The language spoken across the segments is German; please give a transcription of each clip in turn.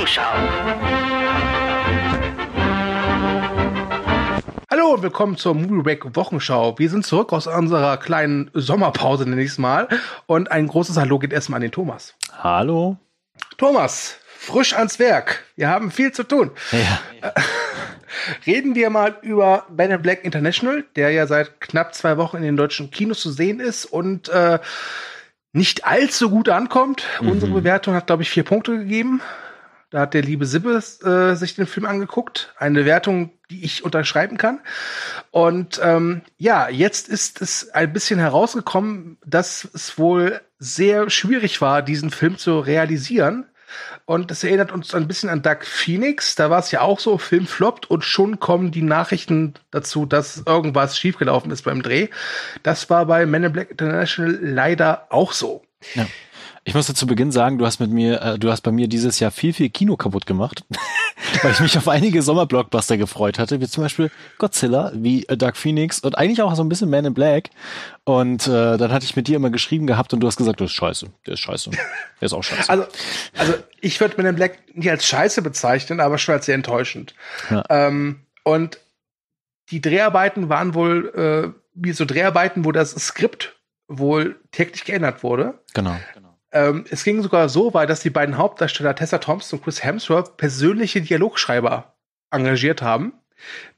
Wochenschau. Hallo und willkommen zur Movie Break Wochenschau. Wir sind zurück aus unserer kleinen Sommerpause nächstes Mal und ein großes Hallo geht erstmal an den Thomas. Hallo. Thomas, frisch ans Werk. Wir haben viel zu tun. Ja. Reden wir mal über Ben in Black International, der ja seit knapp zwei Wochen in den deutschen Kinos zu sehen ist und äh, nicht allzu gut ankommt. Mhm. Unsere Bewertung hat, glaube ich, vier Punkte gegeben. Da hat der liebe Sibbe äh, sich den Film angeguckt. Eine Wertung, die ich unterschreiben kann. Und ähm, ja, jetzt ist es ein bisschen herausgekommen, dass es wohl sehr schwierig war, diesen Film zu realisieren. Und das erinnert uns ein bisschen an Dark Phoenix. Da war es ja auch so, Film floppt und schon kommen die Nachrichten dazu, dass irgendwas schiefgelaufen ist beim Dreh. Das war bei Men in Black International leider auch so. ja. Ich musste zu Beginn sagen, du hast mit mir, äh, du hast bei mir dieses Jahr viel, viel Kino kaputt gemacht, weil ich mich auf einige Sommerblockbuster gefreut hatte, wie zum Beispiel Godzilla, wie äh, Dark Phoenix und eigentlich auch so ein bisschen Man in Black. Und äh, dann hatte ich mit dir immer geschrieben gehabt und du hast gesagt, das ist scheiße, der ist scheiße, der ist auch scheiße. Also, also ich würde Men in Black nicht als scheiße bezeichnen, aber schon als sehr enttäuschend. Ja. Ähm, und die Dreharbeiten waren wohl, äh, wie so Dreharbeiten, wo das Skript wohl täglich geändert wurde. genau. Ähm, es ging sogar so weit, dass die beiden Hauptdarsteller Tessa Thompson und Chris Hemsworth persönliche Dialogschreiber engagiert haben,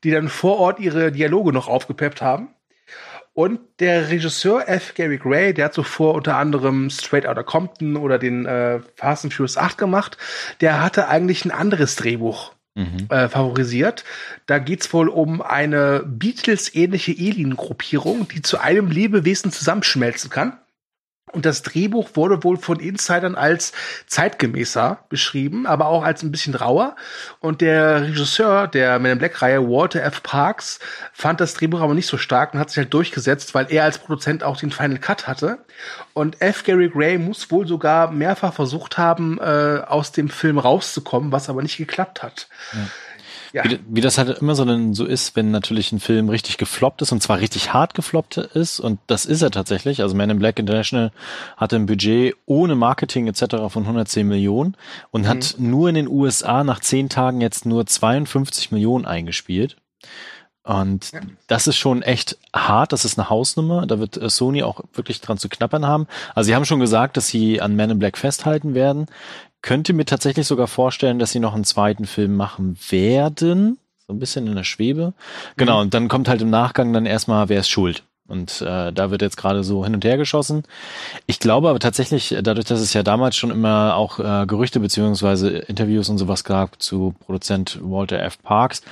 die dann vor Ort ihre Dialoge noch aufgepeppt haben. Und der Regisseur F. Gary Gray, der hat zuvor unter anderem Straight Outta Compton oder den äh, Fast and Furious 8 gemacht, der hatte eigentlich ein anderes Drehbuch Mhm. äh, favorisiert. Da geht's wohl um eine Beatles-ähnliche Alien-Gruppierung, die zu einem Lebewesen zusammenschmelzen kann. Und das Drehbuch wurde wohl von Insidern als zeitgemäßer beschrieben, aber auch als ein bisschen rauer. Und der Regisseur der Men in Black-Reihe, Walter F. Parks, fand das Drehbuch aber nicht so stark und hat sich halt durchgesetzt, weil er als Produzent auch den Final Cut hatte. Und F. Gary Gray muss wohl sogar mehrfach versucht haben, äh, aus dem Film rauszukommen, was aber nicht geklappt hat. Ja. Wie, wie das halt immer so, dann so ist, wenn natürlich ein Film richtig gefloppt ist und zwar richtig hart gefloppt ist und das ist er tatsächlich. Also Man in Black International hatte ein Budget ohne Marketing etc. von 110 Millionen und hat nur in den USA nach zehn Tagen jetzt nur 52 Millionen eingespielt. Und Ja. das ist schon echt hart. Das ist eine Hausnummer. Da wird äh, Sony auch wirklich dran zu knappern haben. Also sie haben schon gesagt, dass sie an Man in Black festhalten werden. Könnte mir tatsächlich sogar vorstellen, dass sie noch einen zweiten Film machen werden. So ein bisschen in der Schwebe. Genau, und dann kommt halt im Nachgang dann erstmal, wer ist schuld? Und äh, da wird jetzt gerade so hin und her geschossen. Ich glaube aber tatsächlich, dadurch, dass es ja damals schon immer auch äh, Gerüchte beziehungsweise Interviews und sowas gab zu Produzent Walter F. Parks,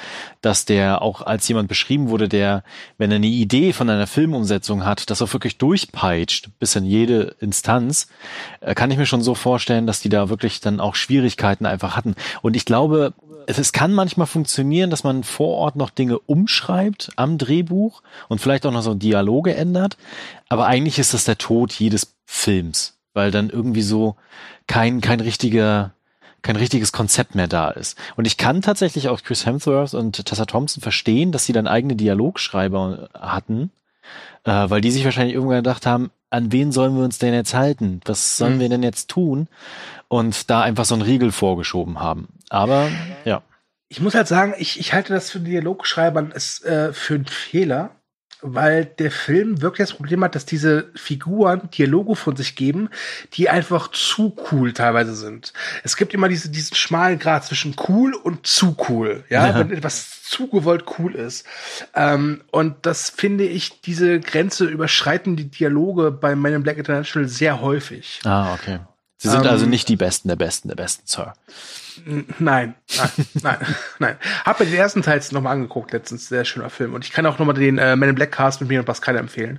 dass der auch als jemand beschrieben wurde, der, wenn er eine Idee von einer Filmumsetzung hat, das auch wirklich durchpeitscht bis in jede Instanz, äh, kann ich mir schon so vorstellen, dass die da wirklich dann auch Schwierigkeiten einfach hatten. Und ich glaube, es, kann manchmal funktionieren, dass man vor Ort noch Dinge umschreibt am Drehbuch und vielleicht auch noch so Dialoge ändert. Aber eigentlich ist das der Tod jedes Films, weil dann irgendwie so kein, kein richtiger, kein richtiges Konzept mehr da ist. Und ich kann tatsächlich auch Chris Hemsworth und Tessa Thompson verstehen, dass sie dann eigene Dialogschreiber hatten, äh, weil die sich wahrscheinlich irgendwann gedacht haben, an wen sollen wir uns denn jetzt halten? Was sollen Mhm. wir denn jetzt tun? Und da einfach so einen Riegel vorgeschoben haben. Aber ja. Ich muss halt sagen, ich, ich halte das für Dialogschreibern ist, äh, für einen Fehler, weil der Film wirklich das Problem hat, dass diese Figuren Dialoge von sich geben, die einfach zu cool teilweise sind. Es gibt immer diese, diesen schmalen Grad zwischen cool und zu cool, ja, Ja. wenn etwas zu gewollt cool ist. Ähm, und das finde ich, diese Grenze überschreiten die Dialoge bei Men in Black International sehr häufig. Ah, okay. Sie sind Ähm, also nicht die Besten der Besten der Besten, Sir. Nein, nein, nein, nein. Hab mir den ersten Teil jetzt nochmal angeguckt, letztens, sehr schöner Film. Und ich kann auch nochmal den äh, Man in Black Cast mit mir und Pascal empfehlen,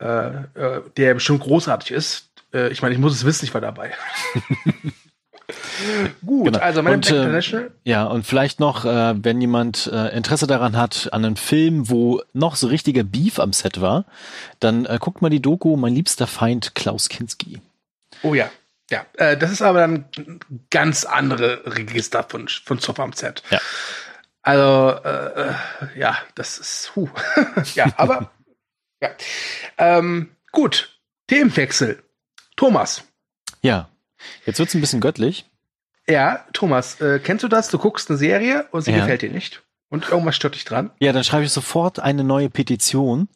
äh, äh, der bestimmt großartig ist. Äh, ich meine, ich muss es wissen, ich war dabei. Gut, Genau. also Man in Und, Black äh, International. Ja, und vielleicht noch, äh, wenn jemand äh, Interesse daran hat, an einem Film, wo noch so richtiger Beef am Set war, dann äh, guckt mal die Doku Mein liebster Feind Klaus Kinski. Oh ja. Ja, äh, das ist aber dann ganz andere Register von, von Zoff am Set. Ja. Also, äh, äh, ja, das ist, huh. ja, aber, ja. Ähm, gut, Themenwechsel. Thomas, Ja, jetzt wird's ein bisschen göttlich. Ja, Thomas, äh, kennst du das? Du guckst eine Serie und sie Ja. gefällt dir nicht. Und irgendwas stört dich dran. Ja, dann schreibe ich sofort eine neue Petition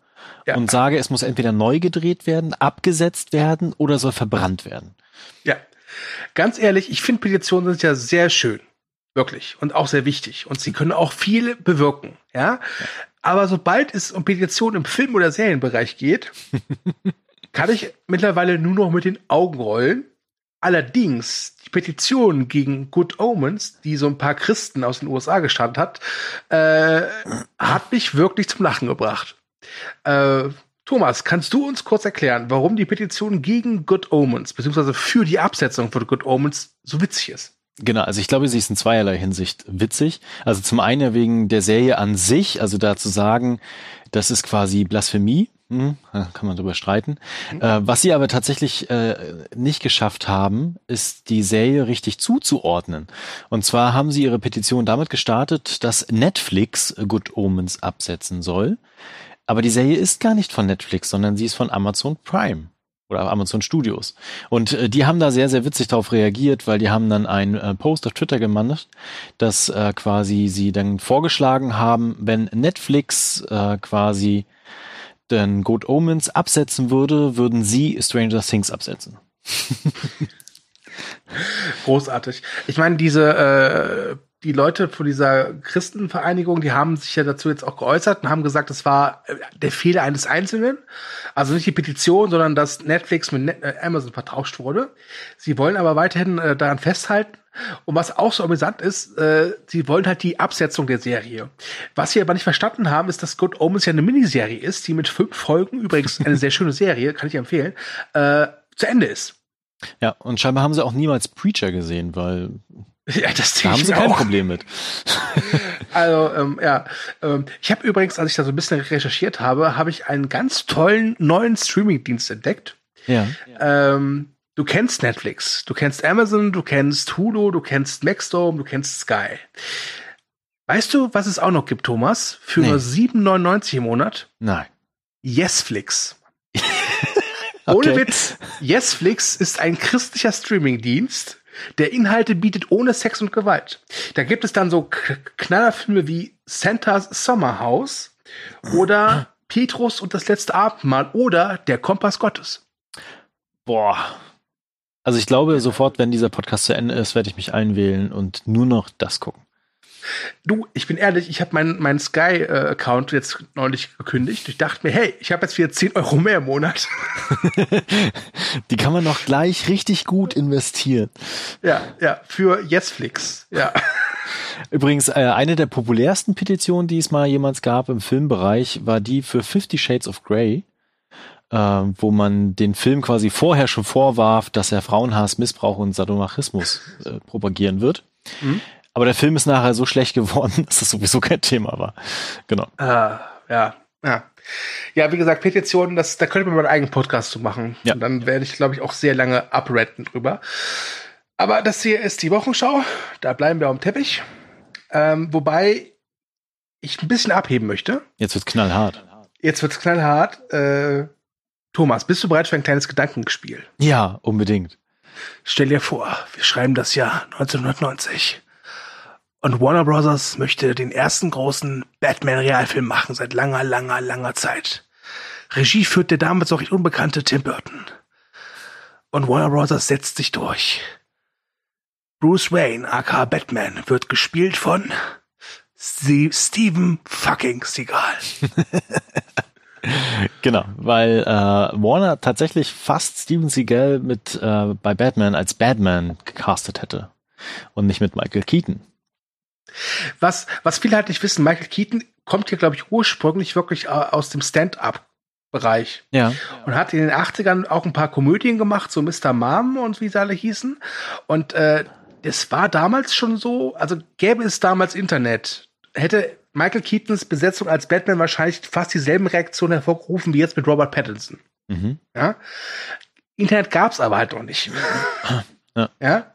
Ja. und sage, es muss entweder neu gedreht werden, abgesetzt werden oder soll verbrannt werden. Ja. Ganz ehrlich, ich finde Petitionen sind ja sehr schön. Wirklich. Und auch sehr wichtig. Und sie können auch viel bewirken. Ja. Aber sobald es um Petitionen im Film- oder Serienbereich geht, kann ich mittlerweile nur noch mit den Augen rollen. Allerdings, die Petition gegen Good Omens, die so ein paar Christen aus den USA gestartet hat, äh, hat mich wirklich zum Lachen gebracht. Äh, Thomas, kannst du uns kurz erklären, warum die Petition gegen Good Omens, beziehungsweise für die Absetzung von Good Omens so witzig ist? Genau, also ich glaube, sie ist in zweierlei Hinsicht witzig. Also zum einen wegen der Serie an sich, also da zu sagen, das ist quasi Blasphemie, hm, kann man drüber streiten. Äh, was sie aber tatsächlich äh, nicht geschafft haben, ist die Serie richtig zuzuordnen. Und zwar haben sie ihre Petition damit gestartet, dass Netflix Good Omens absetzen soll. Aber die Serie ist gar nicht von Netflix, sondern sie ist von Amazon Prime oder Amazon Studios. Und äh, die haben da sehr, sehr witzig darauf reagiert, weil die haben dann einen äh, Post auf Twitter gemacht, dass äh, quasi sie dann vorgeschlagen haben, wenn Netflix äh, quasi den Good Omens absetzen würde, würden sie Stranger Things absetzen. Großartig. Ich meine, diese äh, die Leute von dieser Christenvereinigung, die haben sich ja dazu jetzt auch geäußert und haben gesagt, das war äh, der Fehler eines Einzelnen. Also nicht die Petition, sondern dass Netflix mit äh, Amazon vertauscht wurde. Sie wollen aber weiterhin äh, daran festhalten. Und was auch so amüsant ist, äh, sie wollen halt die Absetzung der Serie. Was sie aber nicht verstanden haben, ist, dass Good Omens ja eine Miniserie ist, die mit fünf Folgen, übrigens eine sehr schöne Serie, kann ich empfehlen, äh, zu Ende ist. Ja, und scheinbar haben sie auch niemals Preacher gesehen, weil Ja, das da haben sie kein auch. Problem mit. Also, ähm, ja. Ähm, ich habe übrigens, als ich da so ein bisschen recherchiert habe, habe ich einen ganz tollen neuen Streaming-Dienst entdeckt. Ja. Ähm, du kennst Netflix, du kennst Amazon, du kennst Hulu, du kennst Maxdome, du kennst Sky. Weißt du, was es auch noch gibt, Thomas? Für Nee. nur 7,99 im Monat? Nein. Yesflix. Ohne Okay. Witz. Yesflix ist ein christlicher Streamingdienst, der Inhalte bietet ohne Sex und Gewalt. Da gibt es dann so Knallerfilme wie Santa's Sommerhaus oder Petrus und das letzte Abendmahl oder Der Kompass Gottes. Boah. Also ich glaube, sofort, wenn dieser Podcast zu Ende ist, werde ich mich einwählen und nur noch das gucken. Du, ich bin ehrlich, ich habe meinen mein Sky-Account jetzt neulich gekündigt. Ich dachte mir, hey, ich habe jetzt wieder 10 Euro mehr im Monat. Die kann man noch gleich richtig gut investieren. ja, ja, für Yesflix. Ja. Übrigens, äh, eine der populärsten Petitionen, die es mal jemals gab im Filmbereich, war die für Fifty Shades of Grey, äh, wo man den Film quasi vorher schon vorwarf, dass er Frauenhass, Missbrauch und Sadomachismus äh, propagieren wird. Mhm. Aber der Film ist nachher so schlecht geworden, dass das sowieso kein Thema war. Genau. Ah, ja, ja. Ja, wie gesagt, Petitionen, das, da könnte man mal einen eigenen Podcast zu machen. Ja. Und dann werde ich, glaube ich, auch sehr lange abrenten drüber. Aber das hier ist die Wochenschau. Da bleiben wir am Teppich. Ähm, wobei ich ein bisschen abheben möchte. Jetzt wird's knallhart. Jetzt wird's knallhart. Äh, Thomas, bist du bereit für ein kleines Gedankenspiel? Ja, unbedingt. Stell dir vor, wir schreiben das Jahr 1990. Und Warner Bros. möchte den ersten großen Batman-Realfilm machen seit langer, langer, langer Zeit. Regie führt der damals noch unbekannte Tim Burton. Und Warner Bros. setzt sich durch. Bruce Wayne, aka Batman, wird gespielt von Steven fucking Seagal. Genau, weil äh, Warner tatsächlich fast Steven Seagal mit äh, bei Batman als Batman gecastet hätte und nicht mit Michael Keaton. Was, was viele halt nicht wissen, Michael Keaton kommt hier, glaube ich, ursprünglich wirklich äh, aus dem Stand-up-Bereich. Ja. und hat in den 80ern auch ein paar Komödien gemacht, so Mr. Mom und wie sie alle hießen. Und äh, das war damals schon so, also gäbe es damals Internet, hätte Michael Keatons Besetzung als Batman wahrscheinlich fast dieselben Reaktionen hervorgerufen wie jetzt mit Robert Pattinson. Mhm. Ja? Internet gab's aber halt noch nicht. Ja. ja?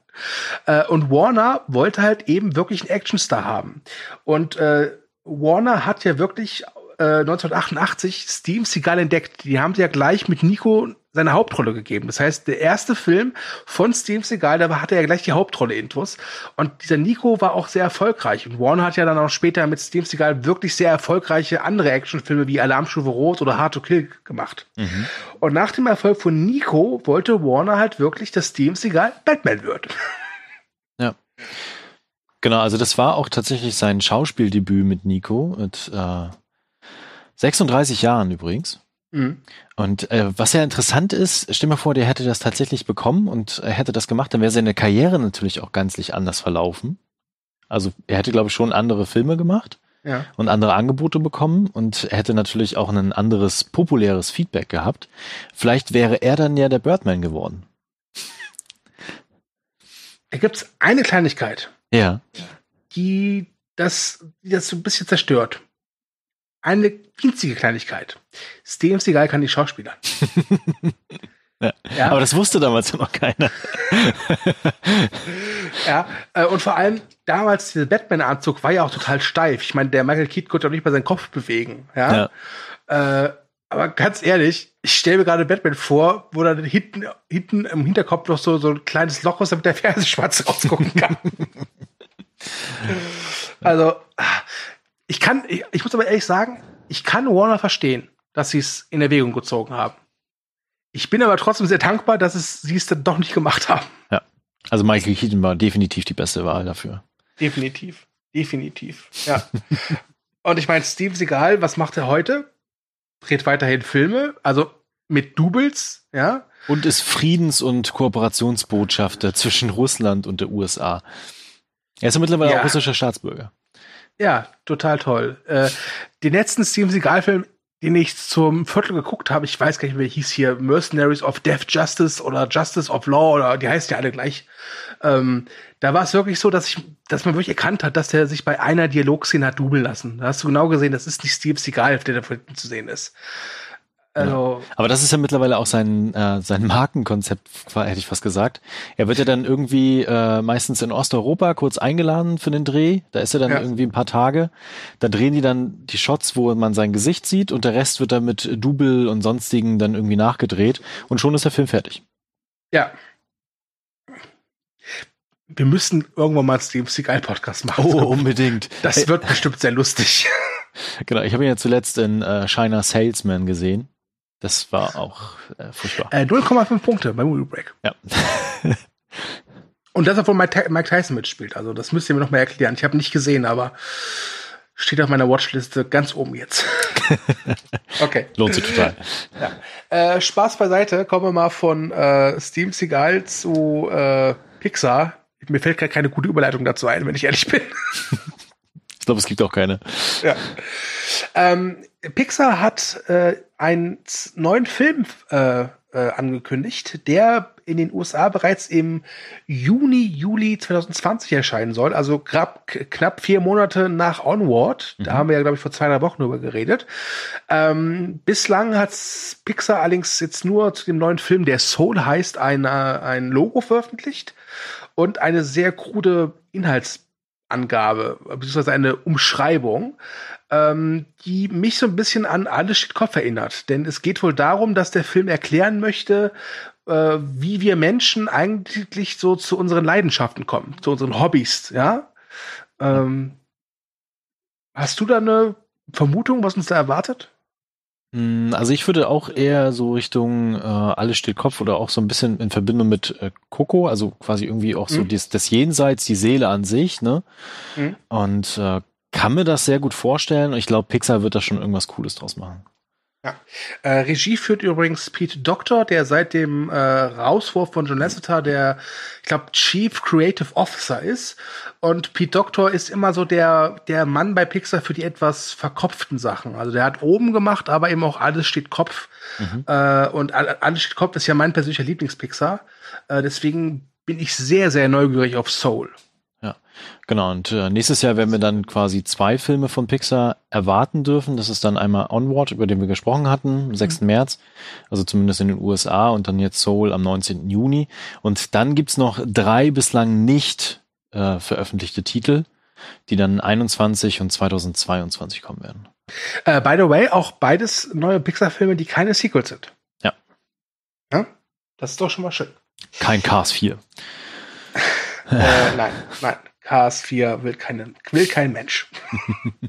Äh, und Warner wollte halt eben wirklich einen Actionstar haben. Und äh, Warner hat ja wirklich äh, 1988 Steven Seagal entdeckt. Die haben sie ja gleich mit Nico seine Hauptrolle gegeben. Das heißt, der erste Film von Steven Seagal, da hatte er ja gleich die Hauptrolle Intus. Und dieser Nico war auch sehr erfolgreich. Und Warner hat ja dann auch später mit Steven Seagal wirklich sehr erfolgreiche andere Actionfilme wie Alarmstufe Rot oder Hard to Kill gemacht. Mhm. Und nach dem Erfolg von Nico wollte Warner halt wirklich, dass Steven Seagal Batman wird. Ja. Genau, also das war auch tatsächlich sein Schauspieldebüt mit Nico mit äh, 36 Jahren übrigens. Mhm. Und äh, was ja interessant ist, stell mir vor, der hätte das tatsächlich bekommen und er hätte das gemacht, dann wäre seine Karriere natürlich auch ganzlich anders verlaufen. Also er hätte, glaube ich, schon andere Filme gemacht ja. und andere Angebote bekommen und er hätte natürlich auch ein anderes populäres Feedback gehabt. Vielleicht wäre er dann ja der Birdman geworden. Da gibt's eine Kleinigkeit. Ja. Die das, die das so ein bisschen zerstört eine winzige Kleinigkeit. Steven Seagal kann die Schauspieler. ja. ja. Aber das wusste damals ja noch keiner. ja, äh, und vor allem damals dieser Batman-Anzug war ja auch total steif. Ich meine, der Michael Keaton konnte auch nicht mal seinen Kopf bewegen. Ja. ja. Äh, aber ganz ehrlich, ich stelle mir gerade Batman vor, wo dann hinten, hinten im Hinterkopf noch so, so ein kleines Loch ist, damit der Fernsehschwarz rausgucken kann. also, ich kann, ich, ich muss aber ehrlich sagen, ich kann Warner verstehen, dass sie es in Erwägung gezogen haben. Ich bin aber trotzdem sehr dankbar, dass es sie es dann doch nicht gemacht haben. Ja. Also Michael Keaton war definitiv die beste Wahl dafür. Definitiv. Definitiv. Ja. Und ich meine, Steve Seagal, was macht er heute? Dreht weiterhin Filme, also mit Doubles, ja. Und ist Friedens- und Kooperationsbotschafter zwischen Russland und der USA. Er ist ja mittlerweile ja. auch russischer Staatsbürger. Ja, total toll. Äh, den letzten Steven Seagal-Film, den ich zum Viertel geguckt habe, ich weiß gar nicht mehr, hieß hier Mercenaries of Death Justice oder Justice of Law oder die heißt ja alle gleich. Ähm, da war es wirklich so, dass ich, dass man wirklich erkannt hat, dass der sich bei einer Dialogszene hat dubeln lassen. Da hast du genau gesehen, das ist nicht Steve Seagal, der da vorhin zu sehen ist. Also, ja. Aber das ist ja mittlerweile auch sein, äh, sein Markenkonzept, hätte ich fast gesagt. Er wird ja dann irgendwie äh, meistens in Osteuropa kurz eingeladen für den Dreh. Da ist er dann ja. irgendwie ein paar Tage. Da drehen die dann die Shots, wo man sein Gesicht sieht und der Rest wird dann mit Double und sonstigen dann irgendwie nachgedreht und schon ist der Film fertig. Ja. Wir müssen irgendwann mal einen Steve Seagal Podcast machen. Oh, unbedingt. Das wird bestimmt sehr lustig. Genau, ich habe ihn ja zuletzt in äh, China Salesman gesehen. Das war auch äh, furchtbar. Äh, 0,5 Punkte bei Movie Break. Ja. Und das, obwohl Mike Tyson mitspielt. Also, das müsst ihr mir noch mal erklären. Ich habe nicht gesehen, aber steht auf meiner Watchliste ganz oben jetzt. okay. Lohnt sich total. Ja. Äh, Spaß beiseite. Kommen wir mal von äh, Steam Seagal zu äh, Pixar. Mir fällt gerade keine gute Überleitung dazu ein, wenn ich ehrlich bin. ich glaube, es gibt auch keine. Ja. Ähm, Pixar hat äh, einen neuen Film äh, äh, angekündigt, der in den USA bereits im Juni, Juli 2020 erscheinen soll, also knapp, knapp vier Monate nach Onward. Mhm. Da haben wir ja, glaube ich, vor zwei, drei Wochen drüber geredet. Ähm, bislang hat Pixar allerdings jetzt nur zu dem neuen Film, der Soul heißt, ein, ein Logo veröffentlicht und eine sehr krude Inhaltsangabe, beziehungsweise eine Umschreibung ähm, die mich so ein bisschen an Alles steht Kopf erinnert. Denn es geht wohl darum, dass der Film erklären möchte, äh, wie wir Menschen eigentlich so zu unseren Leidenschaften kommen, zu unseren Hobbys, ja. Ähm, hast du da eine Vermutung, was uns da erwartet? Hm, also ich würde auch eher so Richtung äh, alles steht Kopf oder auch so ein bisschen in Verbindung mit äh, Coco, also quasi irgendwie auch so mhm. das, das Jenseits, die Seele an sich, ne? Mhm. Und äh, kann mir das sehr gut vorstellen und ich glaube, Pixar wird da schon irgendwas Cooles draus machen. Ja. Äh, Regie führt übrigens Pete Doctor, der seit dem äh, Rauswurf von John Lasseter der, ich glaube, Chief Creative Officer ist. Und Pete Doctor ist immer so der, der Mann bei Pixar für die etwas verkopften Sachen. Also der hat oben gemacht, aber eben auch alles steht Kopf. Mhm. Äh, und alles steht Kopf ist ja mein persönlicher Lieblingspixar. Äh, deswegen bin ich sehr, sehr neugierig auf Soul. Genau, und äh, nächstes Jahr werden wir dann quasi zwei Filme von Pixar erwarten dürfen. Das ist dann einmal Onward, über den wir gesprochen hatten, am 6. Mhm. März, also zumindest in den USA und dann jetzt Soul am 19. Juni. Und dann gibt's noch drei bislang nicht äh, veröffentlichte Titel, die dann 21 und 2022 kommen werden. Äh, by the way, auch beides neue Pixar-Filme, die keine Sequels sind. Ja. ja. Das ist doch schon mal schön. Kein Cars 4. äh, nein, nein. Cars 4 will, keine, will kein Mensch.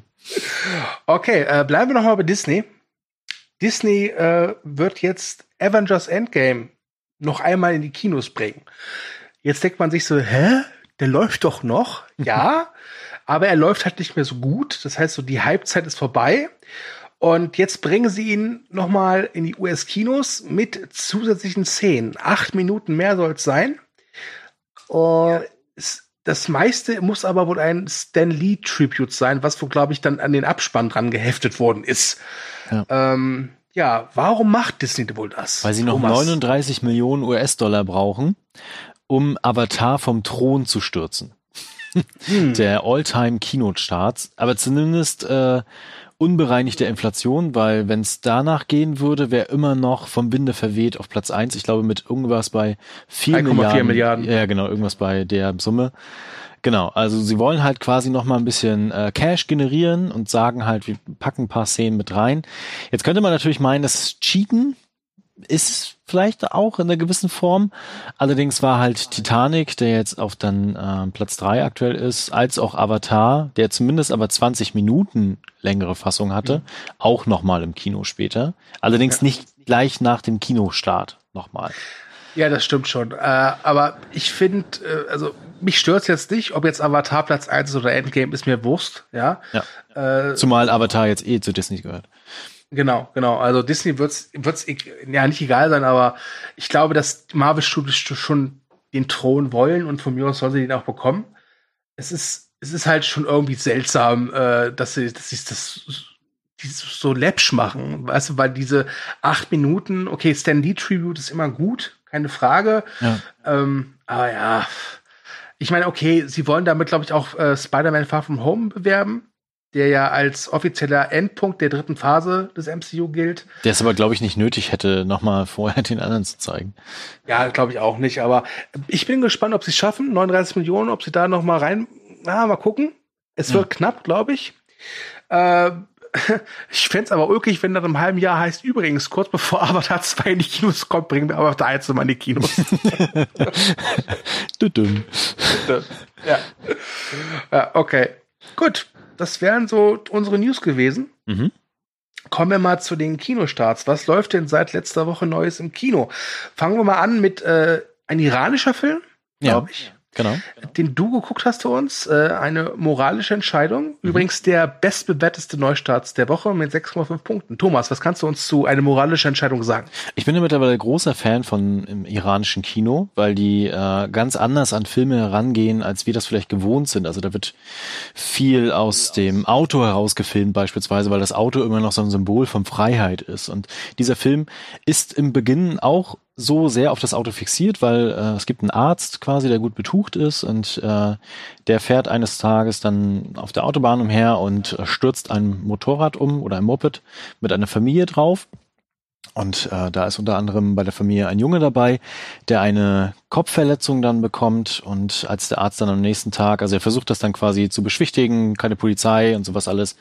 okay, äh, bleiben wir noch mal bei Disney. Disney äh, wird jetzt Avengers Endgame noch einmal in die Kinos bringen. Jetzt denkt man sich so, hä? Der läuft doch noch? Ja, aber er läuft halt nicht mehr so gut. Das heißt, so die Halbzeit ist vorbei. Und jetzt bringen sie ihn noch mal in die US-Kinos mit zusätzlichen Szenen. Acht Minuten mehr soll es sein. Und das meiste muss aber wohl ein Stan Lee Tribute sein, was wohl, glaube ich, dann an den Abspann dran geheftet worden ist. Ja. Ähm, ja, warum macht Disney wohl das? Weil sie noch Thomas? 39 Millionen US-Dollar brauchen, um Avatar vom Thron zu stürzen. Hm. Der All-Time-Keynote-Starts. Aber zumindest äh, unbereinigte Inflation, weil wenn es danach gehen würde, wäre immer noch vom Winde verweht auf Platz eins. Ich glaube mit irgendwas bei 4 Milliarden. Milliarden. Ja, genau, irgendwas bei der Summe. Genau, also sie wollen halt quasi noch mal ein bisschen äh, Cash generieren und sagen halt, wir packen ein paar Szenen mit rein. Jetzt könnte man natürlich meinen, das ist Cheaten, ist vielleicht auch in einer gewissen Form. Allerdings war halt Titanic, der jetzt auf dann äh, Platz drei aktuell ist, als auch Avatar, der zumindest aber 20 Minuten längere Fassung hatte, mhm. auch nochmal im Kino später. Allerdings ja. nicht gleich nach dem Kinostart nochmal. Ja, das stimmt schon. Äh, aber ich finde, äh, also mich stört jetzt nicht, ob jetzt Avatar Platz 1 oder Endgame, ist mir Wurst, ja. ja. Äh, Zumal Avatar jetzt eh zu Disney gehört. Genau, genau. Also Disney wird's wird's ja nicht egal sein, aber ich glaube, dass Marvel Studios schon den Thron wollen und von mir aus soll sie den auch bekommen. Es ist es ist halt schon irgendwie seltsam, äh, dass sie dass sie das die so läppsch machen, weißt du, weil diese acht Minuten, okay, Stan Lee Tribute ist immer gut, keine Frage. Ja. Ähm, aber ja, ich meine, okay, sie wollen damit, glaube ich, auch äh, Spider-Man Far From Home bewerben der ja als offizieller Endpunkt der dritten Phase des MCU gilt. Der es aber, glaube ich, nicht nötig hätte, nochmal vorher den anderen zu zeigen. Ja, glaube ich auch nicht. Aber ich bin gespannt, ob sie es schaffen. 39 Millionen, ob sie da nochmal rein. Na, mal gucken. Es wird ja. knapp, glaube ich. Äh, ich fände es aber ulkig, wenn nach einem halben Jahr heißt, übrigens, kurz bevor Avatar 2 in die Kinos kommt, bringen wir Avatar 1 nochmal in die Kinos. du dumm. ja. ja, okay. Gut das wären so unsere News gewesen. Mhm. Kommen wir mal zu den Kinostarts. Was läuft denn seit letzter Woche Neues im Kino? Fangen wir mal an mit äh, ein iranischer Film, glaube ich. Genau. Den du geguckt hast für uns, äh, eine moralische Entscheidung. Mhm. Übrigens der bestbewerteste Neustart der Woche mit 6,5 Punkten. Thomas, was kannst du uns zu eine moralische Entscheidung sagen? Ich bin ja mittlerweile großer Fan von im iranischen Kino, weil die äh, ganz anders an Filme herangehen, als wir das vielleicht gewohnt sind. Also da wird viel aus dem Auto herausgefilmt beispielsweise, weil das Auto immer noch so ein Symbol von Freiheit ist. Und dieser Film ist im Beginn auch so sehr auf das Auto fixiert, weil äh, es gibt einen Arzt quasi, der gut betucht ist und äh, der fährt eines Tages dann auf der Autobahn umher und äh, stürzt ein Motorrad um oder ein Moped mit einer Familie drauf. Und äh, da ist unter anderem bei der Familie ein Junge dabei, der eine Kopfverletzung dann bekommt. Und als der Arzt dann am nächsten Tag, also er versucht das dann quasi zu beschwichtigen, keine Polizei und sowas alles.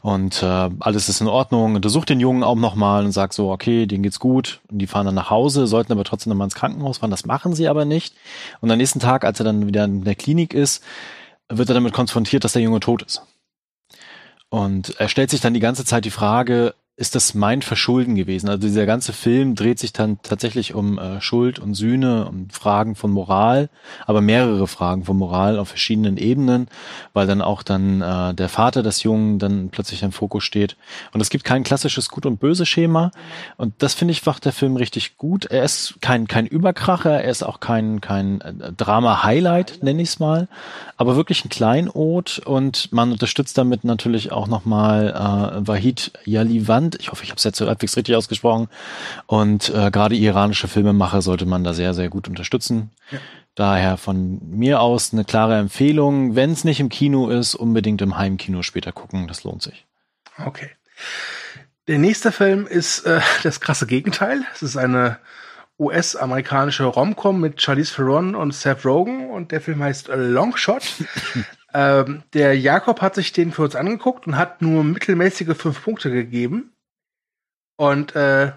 Und äh, alles ist in Ordnung, untersucht den Jungen auch nochmal und sagt so, okay, denen geht's gut. Und die fahren dann nach Hause, sollten aber trotzdem nochmal ins Krankenhaus fahren, das machen sie aber nicht. Und am nächsten Tag, als er dann wieder in der Klinik ist, wird er damit konfrontiert, dass der Junge tot ist. Und er stellt sich dann die ganze Zeit die Frage, ist das mein Verschulden gewesen. Also dieser ganze Film dreht sich dann tatsächlich um äh, Schuld und Sühne, um Fragen von Moral, aber mehrere Fragen von Moral auf verschiedenen Ebenen, weil dann auch dann äh, der Vater des Jungen dann plötzlich im Fokus steht. Und es gibt kein klassisches Gut und Böse Schema. Und das finde ich macht der Film richtig gut. Er ist kein kein Überkracher, er ist auch kein kein äh, Drama Highlight nenne ich es mal, aber wirklich ein Kleinod und man unterstützt damit natürlich auch nochmal äh, Wahid Yalivan Land. Ich hoffe, ich habe es jetzt halbwegs richtig ausgesprochen. Und äh, gerade iranische Filmemacher sollte man da sehr, sehr gut unterstützen. Ja. Daher von mir aus eine klare Empfehlung. Wenn es nicht im Kino ist, unbedingt im Heimkino später gucken. Das lohnt sich. Okay. Der nächste Film ist äh, das krasse Gegenteil. Es ist eine US-amerikanische Romcom mit Charlize Theron und Seth Rogen und der Film heißt Longshot. Ähm, der Jakob hat sich den für uns angeguckt und hat nur mittelmäßige fünf Punkte gegeben. Und äh,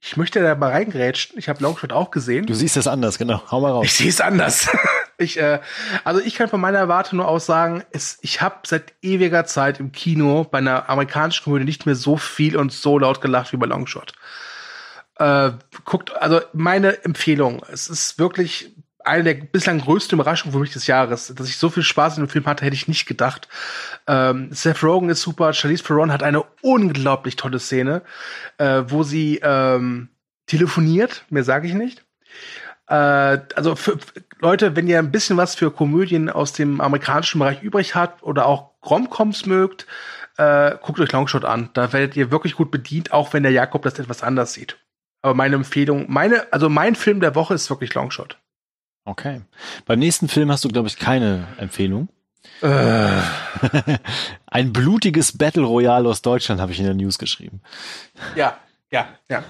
ich möchte da mal reingrätschen. Ich habe Longshot auch gesehen. Du siehst es anders, genau. Hau mal raus. Ich sehe es anders. ich, äh, also ich kann von meiner Warte nur aus sagen, es, ich habe seit ewiger Zeit im Kino bei einer amerikanischen Komödie nicht mehr so viel und so laut gelacht wie bei Longshot. Äh, guckt, also meine Empfehlung. Es ist wirklich eine der bislang größten Überraschungen für mich des Jahres. Dass ich so viel Spaß in dem Film hatte, hätte ich nicht gedacht. Ähm, Seth Rogen ist super. Charlize Theron hat eine unglaublich tolle Szene, äh, wo sie ähm, telefoniert. Mehr sage ich nicht. Äh, also für, für Leute, wenn ihr ein bisschen was für Komödien aus dem amerikanischen Bereich übrig habt oder auch Romcoms mögt, äh, guckt euch Longshot an. Da werdet ihr wirklich gut bedient, auch wenn der Jakob das etwas anders sieht. Aber meine Empfehlung, meine, also mein Film der Woche ist wirklich Longshot. Okay. Beim nächsten Film hast du, glaube ich, keine Empfehlung. Äh. Ein blutiges Battle Royale aus Deutschland habe ich in der News geschrieben. Ja, ja, ja.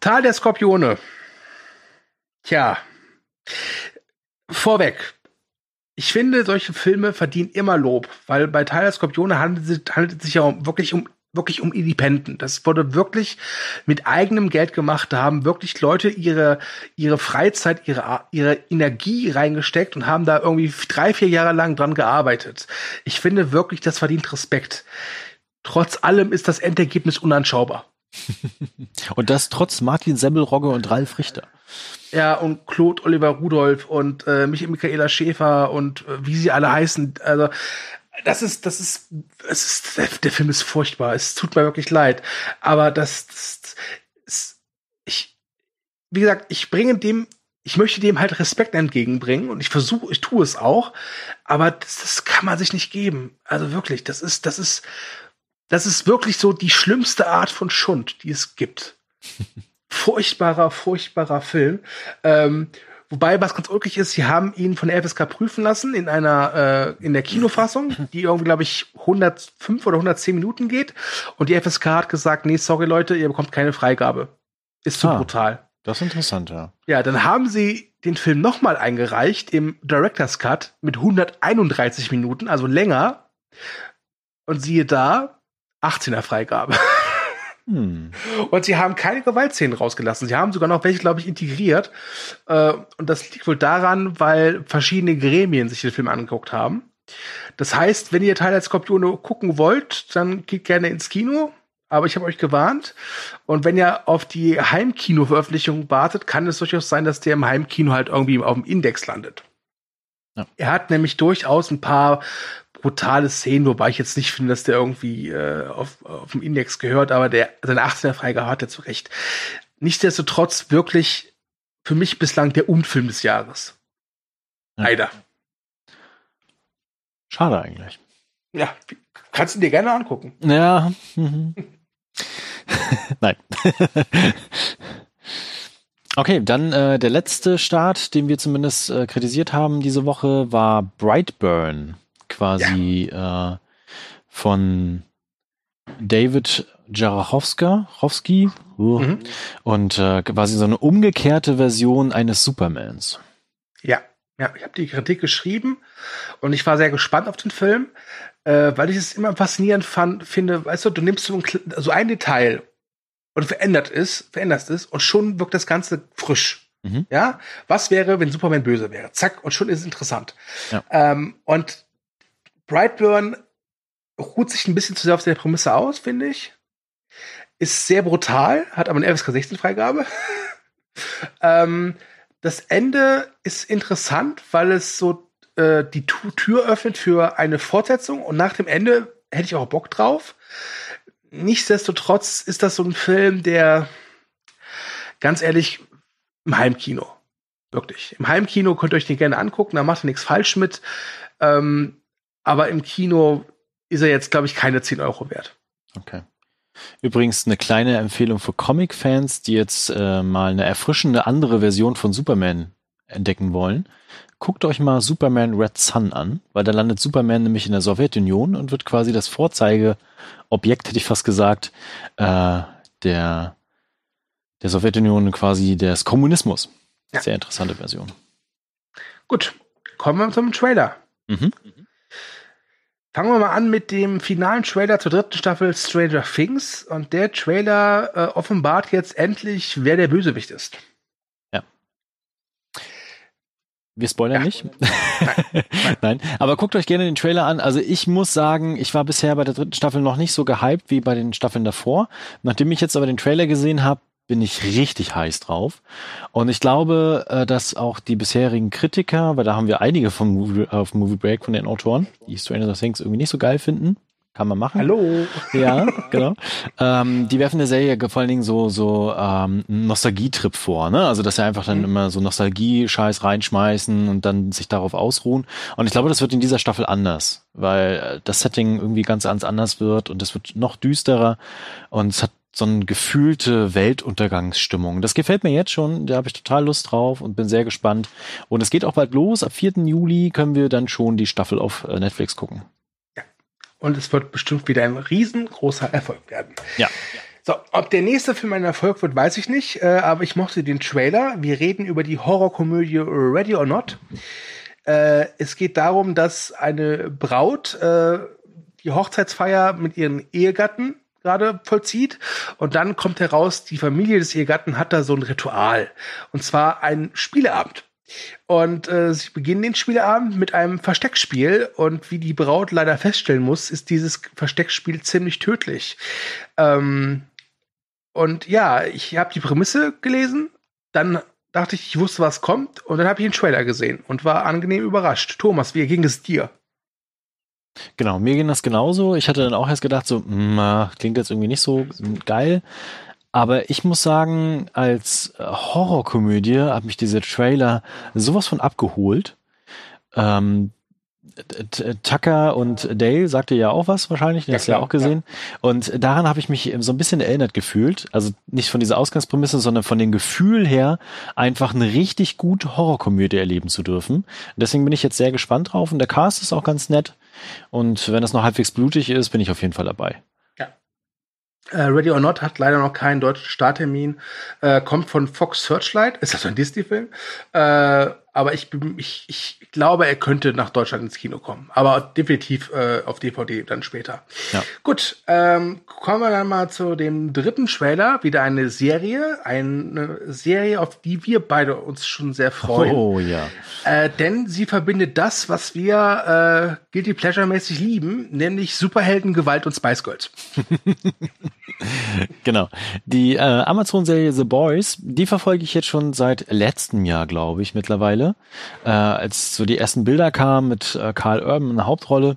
Tal der Skorpione. Tja. Vorweg. Ich finde, solche Filme verdienen immer Lob, weil bei Tal der Skorpione handelt, handelt es sich ja wirklich um wirklich um Independent. Das wurde wirklich mit eigenem Geld gemacht. Da haben wirklich Leute ihre, ihre Freizeit, ihre, ihre Energie reingesteckt und haben da irgendwie drei, vier Jahre lang dran gearbeitet. Ich finde wirklich, das verdient Respekt. Trotz allem ist das Endergebnis unanschaubar. und das trotz Martin Semmelrogge und Ralf Richter. Ja, und Claude Oliver Rudolph und äh, Michaela Schäfer und äh, wie sie alle heißen. Also das ist, das ist, es ist, der, der, Film ist furchtbar. Es tut mir wirklich leid. Aber das, das, das ich, wie gesagt, ich bringe dem, ich möchte dem halt Respekt entgegenbringen und ich versuche, ich tue es auch. Aber das, das kann man sich nicht geben. Also wirklich, das ist, das ist, das ist wirklich so die schlimmste Art von Schund, die es gibt. furchtbarer, furchtbarer Film. Ähm, Wobei, was ganz ulkig ist, sie haben ihn von der FSK prüfen lassen in einer, äh, in der Kinofassung, die irgendwie, glaube ich, 105 oder 110 Minuten geht. Und die FSK hat gesagt, nee, sorry Leute, ihr bekommt keine Freigabe. Ist zu ah, brutal. Das ist interessant, ja. Ja, dann haben sie den Film nochmal eingereicht im Director's Cut mit 131 Minuten, also länger. Und siehe da, 18er Freigabe. Hm. Und sie haben keine Gewaltszenen rausgelassen. Sie haben sogar noch welche, glaube ich, integriert. Äh, und das liegt wohl daran, weil verschiedene Gremien sich den Film angeguckt haben. Das heißt, wenn ihr Teil der Skorpione gucken wollt, dann geht gerne ins Kino. Aber ich habe euch gewarnt. Und wenn ihr auf die Heimkino-Veröffentlichung wartet, kann es durchaus sein, dass der im Heimkino halt irgendwie auf dem Index landet. Ja. Er hat nämlich durchaus ein paar brutale Szenen, wobei ich jetzt nicht finde, dass der irgendwie äh, auf, auf dem Index gehört, aber der seine 18er Freigabe hat er zu Recht. Nichtsdestotrotz wirklich für mich bislang der Unfilm des Jahres. Ja. Leider. Schade eigentlich. Ja, kannst du dir gerne angucken. Ja. Mhm. Nein. okay, dann äh, der letzte Start, den wir zumindest äh, kritisiert haben diese Woche, war Brightburn quasi ja. äh, von David Jarachowski uh, mhm. und äh, quasi so eine umgekehrte Version eines Supermans. Ja, ja, ich habe die Kritik geschrieben und ich war sehr gespannt auf den Film, äh, weil ich es immer faszinierend fand, finde, weißt du, du nimmst so ein, so ein Detail und verändert es, veränderst es und schon wirkt das Ganze frisch. Mhm. Ja, was wäre, wenn Superman böse wäre? Zack, und schon ist es interessant. Ja. Ähm, und Brightburn ruht sich ein bisschen zu sehr auf der Prämisse aus, finde ich. Ist sehr brutal, hat aber eine FSK 16 Freigabe. ähm, das Ende ist interessant, weil es so äh, die Tür öffnet für eine Fortsetzung und nach dem Ende hätte ich auch Bock drauf. Nichtsdestotrotz ist das so ein Film, der ganz ehrlich im Heimkino. Wirklich. Im Heimkino könnt ihr euch den gerne angucken, da macht ihr nichts falsch mit. Ähm, aber im Kino ist er jetzt, glaube ich, keine 10 Euro wert. Okay. Übrigens eine kleine Empfehlung für Comic-Fans, die jetzt äh, mal eine erfrischende andere Version von Superman entdecken wollen. Guckt euch mal Superman Red Sun an, weil da landet Superman nämlich in der Sowjetunion und wird quasi das Vorzeigeobjekt, hätte ich fast gesagt, äh, der, der Sowjetunion quasi des Kommunismus. Ja. Sehr interessante Version. Gut, kommen wir zum Trailer. Mhm. Fangen wir mal an mit dem finalen Trailer zur dritten Staffel Stranger Things. Und der Trailer äh, offenbart jetzt endlich, wer der Bösewicht ist. Ja. Wir spoilern ja. nicht. Nein. Nein. Aber guckt euch gerne den Trailer an. Also ich muss sagen, ich war bisher bei der dritten Staffel noch nicht so gehypt wie bei den Staffeln davor. Nachdem ich jetzt aber den Trailer gesehen habe, bin ich richtig heiß drauf. Und ich glaube, äh, dass auch die bisherigen Kritiker, weil da haben wir einige von Movie, auf Movie Break von den Autoren, die Stranger Things irgendwie nicht so geil finden. Kann man machen. Hallo. Ja, genau. ähm, die werfen der Serie vor allen Dingen so, so ähm, einen Nostalgietrip vor, ne? Also dass sie einfach dann mhm. immer so Nostalgie-Scheiß reinschmeißen und dann sich darauf ausruhen. Und ich glaube, das wird in dieser Staffel anders, weil äh, das Setting irgendwie ganz, ganz anders wird und es wird noch düsterer und es hat so eine gefühlte Weltuntergangsstimmung. Das gefällt mir jetzt schon, da habe ich total Lust drauf und bin sehr gespannt. Und es geht auch bald los. Ab 4. Juli können wir dann schon die Staffel auf äh, Netflix gucken. Und es wird bestimmt wieder ein riesengroßer Erfolg werden. Ja. So, ob der nächste Film ein Erfolg wird, weiß ich nicht, äh, aber ich mochte den Trailer. Wir reden über die Horrorkomödie Ready or Not. Äh, es geht darum, dass eine Braut äh, die Hochzeitsfeier mit ihren Ehegatten gerade vollzieht. Und dann kommt heraus, die Familie des Ehegatten hat da so ein Ritual. Und zwar ein Spieleabend. Und äh, sie beginnen den Spieleabend mit einem Versteckspiel. Und wie die Braut leider feststellen muss, ist dieses Versteckspiel ziemlich tödlich. Ähm, und ja, ich habe die Prämisse gelesen. Dann dachte ich, ich wusste, was kommt. Und dann habe ich den Trailer gesehen und war angenehm überrascht. Thomas, wie ging es dir? Genau, mir ging das genauso. Ich hatte dann auch erst gedacht, so, na, klingt jetzt irgendwie nicht so geil. Aber ich muss sagen, als Horrorkomödie hat mich dieser Trailer sowas von abgeholt. Ähm, Tucker und Dale sagte ja auch was wahrscheinlich, den ja, hast du ja auch gesehen. Ja. Und daran habe ich mich so ein bisschen erinnert gefühlt. Also nicht von dieser Ausgangsprämisse, sondern von dem Gefühl her, einfach eine richtig gute Horrorkomödie erleben zu dürfen. Und deswegen bin ich jetzt sehr gespannt drauf. Und der Cast ist auch ganz nett. Und wenn das noch halbwegs blutig ist, bin ich auf jeden Fall dabei. Äh, Ready or Not hat leider noch keinen deutschen Starttermin. Äh, kommt von Fox Searchlight. Ist das ein Disney-Film? Äh, aber ich, ich, ich glaube, er könnte nach Deutschland ins Kino kommen. Aber definitiv äh, auf DVD dann später. Ja. Gut, ähm, kommen wir dann mal zu dem dritten Trailer. Wieder eine Serie. Eine Serie, auf die wir beide uns schon sehr freuen. Oh ja. Äh, denn sie verbindet das, was wir äh, Guilty Pleasure-mäßig lieben, nämlich Superhelden, Gewalt und Spice Girls. genau. Die äh, Amazon-Serie The Boys, die verfolge ich jetzt schon seit letztem Jahr, glaube ich, mittlerweile. Weile, äh, als so die ersten Bilder kamen mit äh, Karl Urban in der Hauptrolle.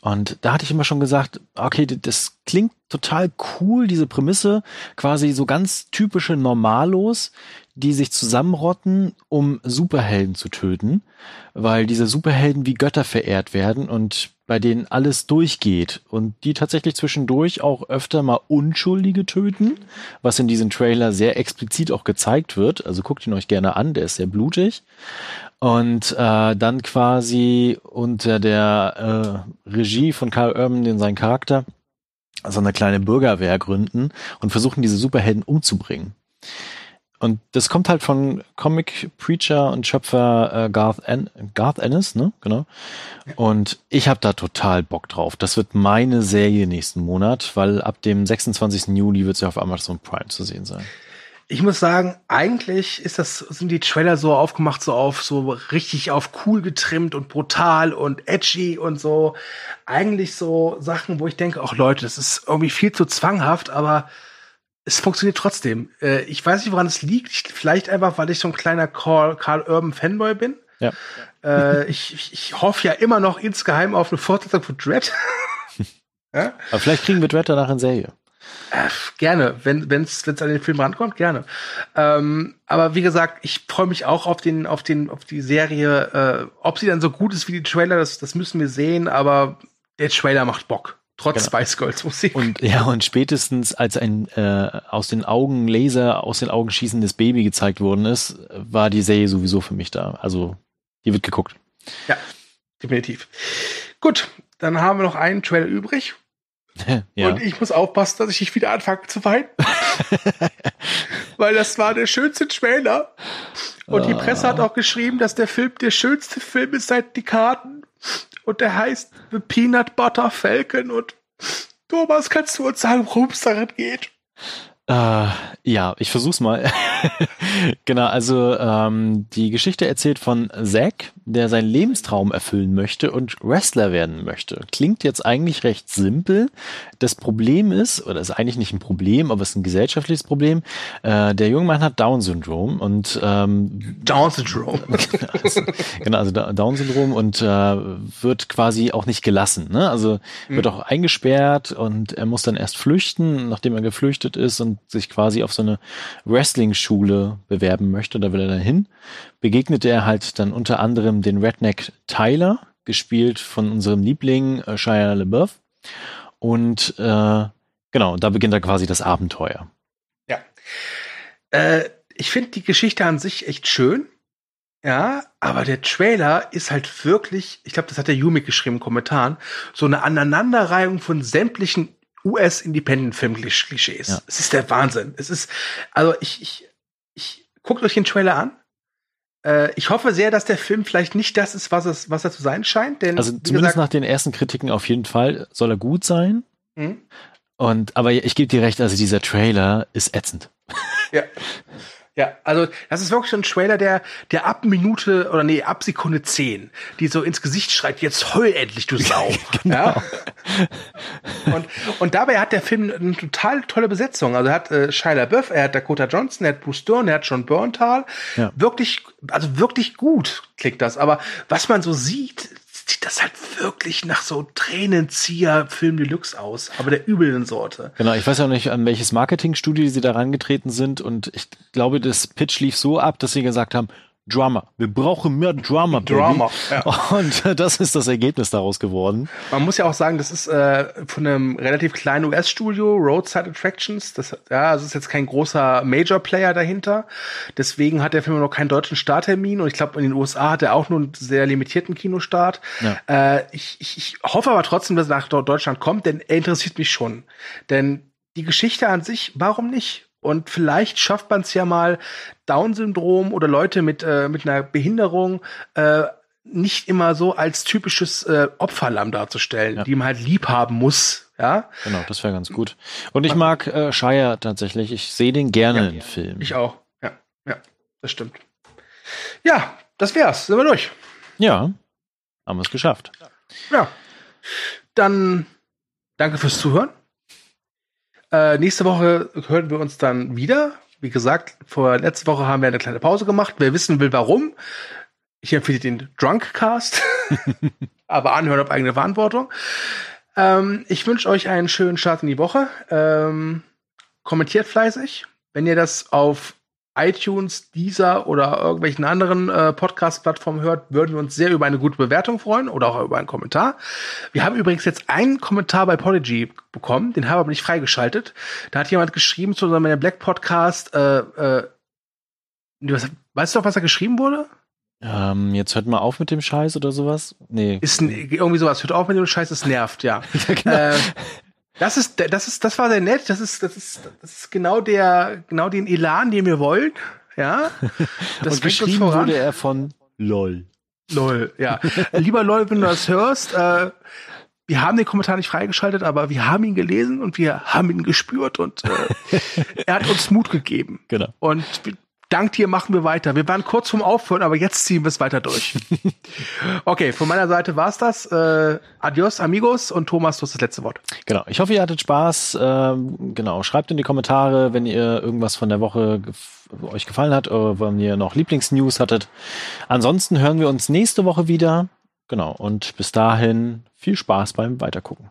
Und da hatte ich immer schon gesagt, okay, das klingt total cool, diese Prämisse, quasi so ganz typische Normalos, die sich zusammenrotten, um Superhelden zu töten, weil diese Superhelden wie Götter verehrt werden und bei denen alles durchgeht und die tatsächlich zwischendurch auch öfter mal Unschuldige töten, was in diesem Trailer sehr explizit auch gezeigt wird. Also guckt ihn euch gerne an, der ist sehr blutig. Und äh, dann quasi unter der äh, Regie von Karl Urban, den sein Charakter, so eine kleine Bürgerwehr gründen und versuchen, diese Superhelden umzubringen. Und das kommt halt von Comic Preacher und Schöpfer äh, Garth, en Garth Ennis, ne? Genau. Und ich habe da total Bock drauf. Das wird meine Serie nächsten Monat, weil ab dem 26. Juli wird sie auf Amazon Prime zu sehen sein. Ich muss sagen, eigentlich ist das, sind die Trailer so aufgemacht, so auf, so richtig auf cool getrimmt und brutal und edgy und so. Eigentlich so Sachen, wo ich denke, ach Leute, das ist irgendwie viel zu zwanghaft, aber es funktioniert trotzdem. Äh, ich weiß nicht, woran es liegt. Ich, vielleicht einfach, weil ich so ein kleiner Carl, Carl Urban Fanboy bin. Ja. Äh, ich, ich, ich hoffe ja immer noch insgeheim auf eine Fortsetzung von Dread. ja? Aber vielleicht kriegen wir Dread danach in Serie. Äh, gerne, wenn es an den Film rankommt, gerne. Ähm, aber wie gesagt, ich freue mich auch auf den auf den auf die Serie. Äh, ob sie dann so gut ist wie die Trailer, das das müssen wir sehen. Aber der Trailer macht Bock. Trotz genau. Spice Girls Musik. Und ja, und spätestens als ein äh, aus den Augen Laser, aus den Augen schießendes Baby gezeigt worden ist, war die Serie sowieso für mich da. Also, die wird geguckt. Ja, definitiv. Gut, dann haben wir noch einen Trailer übrig. Ja. Und ich muss aufpassen, dass ich nicht wieder anfange zu weinen. Weil das war der schönste Trailer. Und die Presse hat auch geschrieben, dass der Film der schönste Film ist seit Dekaden. Und der heißt The Peanut Butter Falcon. Und Thomas, kannst du uns sagen, worum es darin geht? Äh, ja, ich versuch's mal. genau, also ähm, die Geschichte erzählt von Zack, der seinen Lebenstraum erfüllen möchte und Wrestler werden möchte. Klingt jetzt eigentlich recht simpel. Das Problem ist, oder ist eigentlich nicht ein Problem, aber es ist ein gesellschaftliches Problem. Äh, der junge Mann hat Down-Syndrom und ähm, Down-Syndrom. genau, also Down-Syndrom und äh, wird quasi auch nicht gelassen. Ne? Also mhm. wird auch eingesperrt und er muss dann erst flüchten, nachdem er geflüchtet ist und sich quasi auf so eine Wrestling-Schule bewerben möchte, da will er dann hin, begegnet er halt dann unter anderem den Redneck Tyler, gespielt von unserem Liebling äh, Shia LaBeouf. Und äh, genau, da beginnt dann quasi das Abenteuer. Ja. Äh, ich finde die Geschichte an sich echt schön. Ja, aber der Trailer ist halt wirklich, ich glaube, das hat der Yumi geschrieben in Kommentaren, so eine Aneinanderreihung von sämtlichen US-Independent-Film-Klischees. Ja. Es ist der Wahnsinn. Es ist, also ich, ich, ich guckt euch den Trailer an. Äh, ich hoffe sehr, dass der Film vielleicht nicht das ist, was es, was er zu sein scheint. Denn, also zumindest gesagt, nach den ersten Kritiken auf jeden Fall soll er gut sein. Mhm. Und, aber ich gebe dir recht, also dieser Trailer ist ätzend. Ja. Ja, also das ist wirklich so ein Trailer, der, der ab Minute oder nee, ab Sekunde zehn, die so ins Gesicht schreit, jetzt heul endlich, du Sau. genau. Ja? Und, und dabei hat der Film eine total tolle Besetzung. Also er hat äh, Shia LaBeouf, er hat Dakota Johnson, er hat Bruce Dern, er hat John Berntal. Ja. Wirklich, also wirklich gut klickt das. Aber was man so sieht, sieht das halt wirklich nach so Tränenzieher Film Deluxe aus, aber der übelsten Sorte. Genau, ich weiß ja nicht, an welches Marketingstudio sie da rangetreten sind und ich glaube, das Pitch lief so ab, dass sie gesagt haben, Drama. Wir brauchen mehr Drama. Baby. Drama. Ja. Und das ist das Ergebnis daraus geworden. Man muss ja auch sagen, das ist äh, von einem relativ kleinen US-Studio, Roadside Attractions. Das, ja, also ist jetzt kein großer Major-Player dahinter. Deswegen hat der Film noch keinen deutschen Starttermin und ich glaube, in den USA hat er auch nur einen sehr limitierten Kinostart. Ja. Äh, ich, ich, ich hoffe aber trotzdem, dass er nach Deutschland kommt, denn er interessiert mich schon. Denn die Geschichte an sich, warum nicht? Und vielleicht schafft man es ja mal, Down-Syndrom oder Leute mit, äh, mit einer Behinderung äh, nicht immer so als typisches äh, Opferlamm darzustellen, ja. die man halt lieb haben muss. Ja, genau, das wäre ganz gut. Und ich mag äh, Shire tatsächlich. Ich sehe den gerne ja, in Filmen. Ich auch. Ja, ja, das stimmt. Ja, das wär's. Sind wir durch. Ja, haben wir es geschafft. Ja. Dann danke fürs Zuhören. Äh, nächste Woche hören wir uns dann wieder. Wie gesagt, vor letzte Woche haben wir eine kleine Pause gemacht. Wer wissen will, warum, ich empfehle den Drunkcast. Aber anhören auf eigene Verantwortung. Ähm, ich wünsche euch einen schönen Start in die Woche. Ähm, kommentiert fleißig. Wenn ihr das auf iTunes, Deezer oder irgendwelchen anderen äh, Podcast-Plattformen hört, würden wir uns sehr über eine gute Bewertung freuen oder auch über einen Kommentar. Wir haben übrigens jetzt einen Kommentar bei Podigy bekommen, den haben wir aber nicht freigeschaltet. Da hat jemand geschrieben zu unserem Black Podcast, äh, äh, was, weißt du noch, was da geschrieben wurde? Ähm, jetzt hört mal auf mit dem Scheiß oder sowas? Nee. Ist irgendwie sowas, hört auf mit dem Scheiß, es nervt, ja. ja genau. äh, das ist, das ist, das war sehr nett. Das ist, das ist, das ist genau der, genau den Elan, den wir wollen. Ja. Das Und geschrieben wurde er von LOL. LOL, ja. Lieber LOL, wenn du das hörst, äh, wir haben den Kommentar nicht freigeschaltet, aber wir haben ihn gelesen und wir haben ihn gespürt und äh, er hat uns Mut gegeben. Genau. Und dank dir machen wir weiter. Wir waren kurz vorm Aufhören, aber jetzt ziehen wir es weiter durch. okay, von meiner Seite war's das. Äh, adios, amigos und Thomas, du hast das letzte Wort. Genau. Ich hoffe, ihr hattet Spaß. Ähm, genau. Schreibt in die Kommentare, wenn ihr irgendwas von der Woche euch gefallen hat oder wenn ihr noch Lieblingsnews hattet. Ansonsten hören wir uns nächste Woche wieder. Genau. Und bis dahin viel Spaß beim Weitergucken.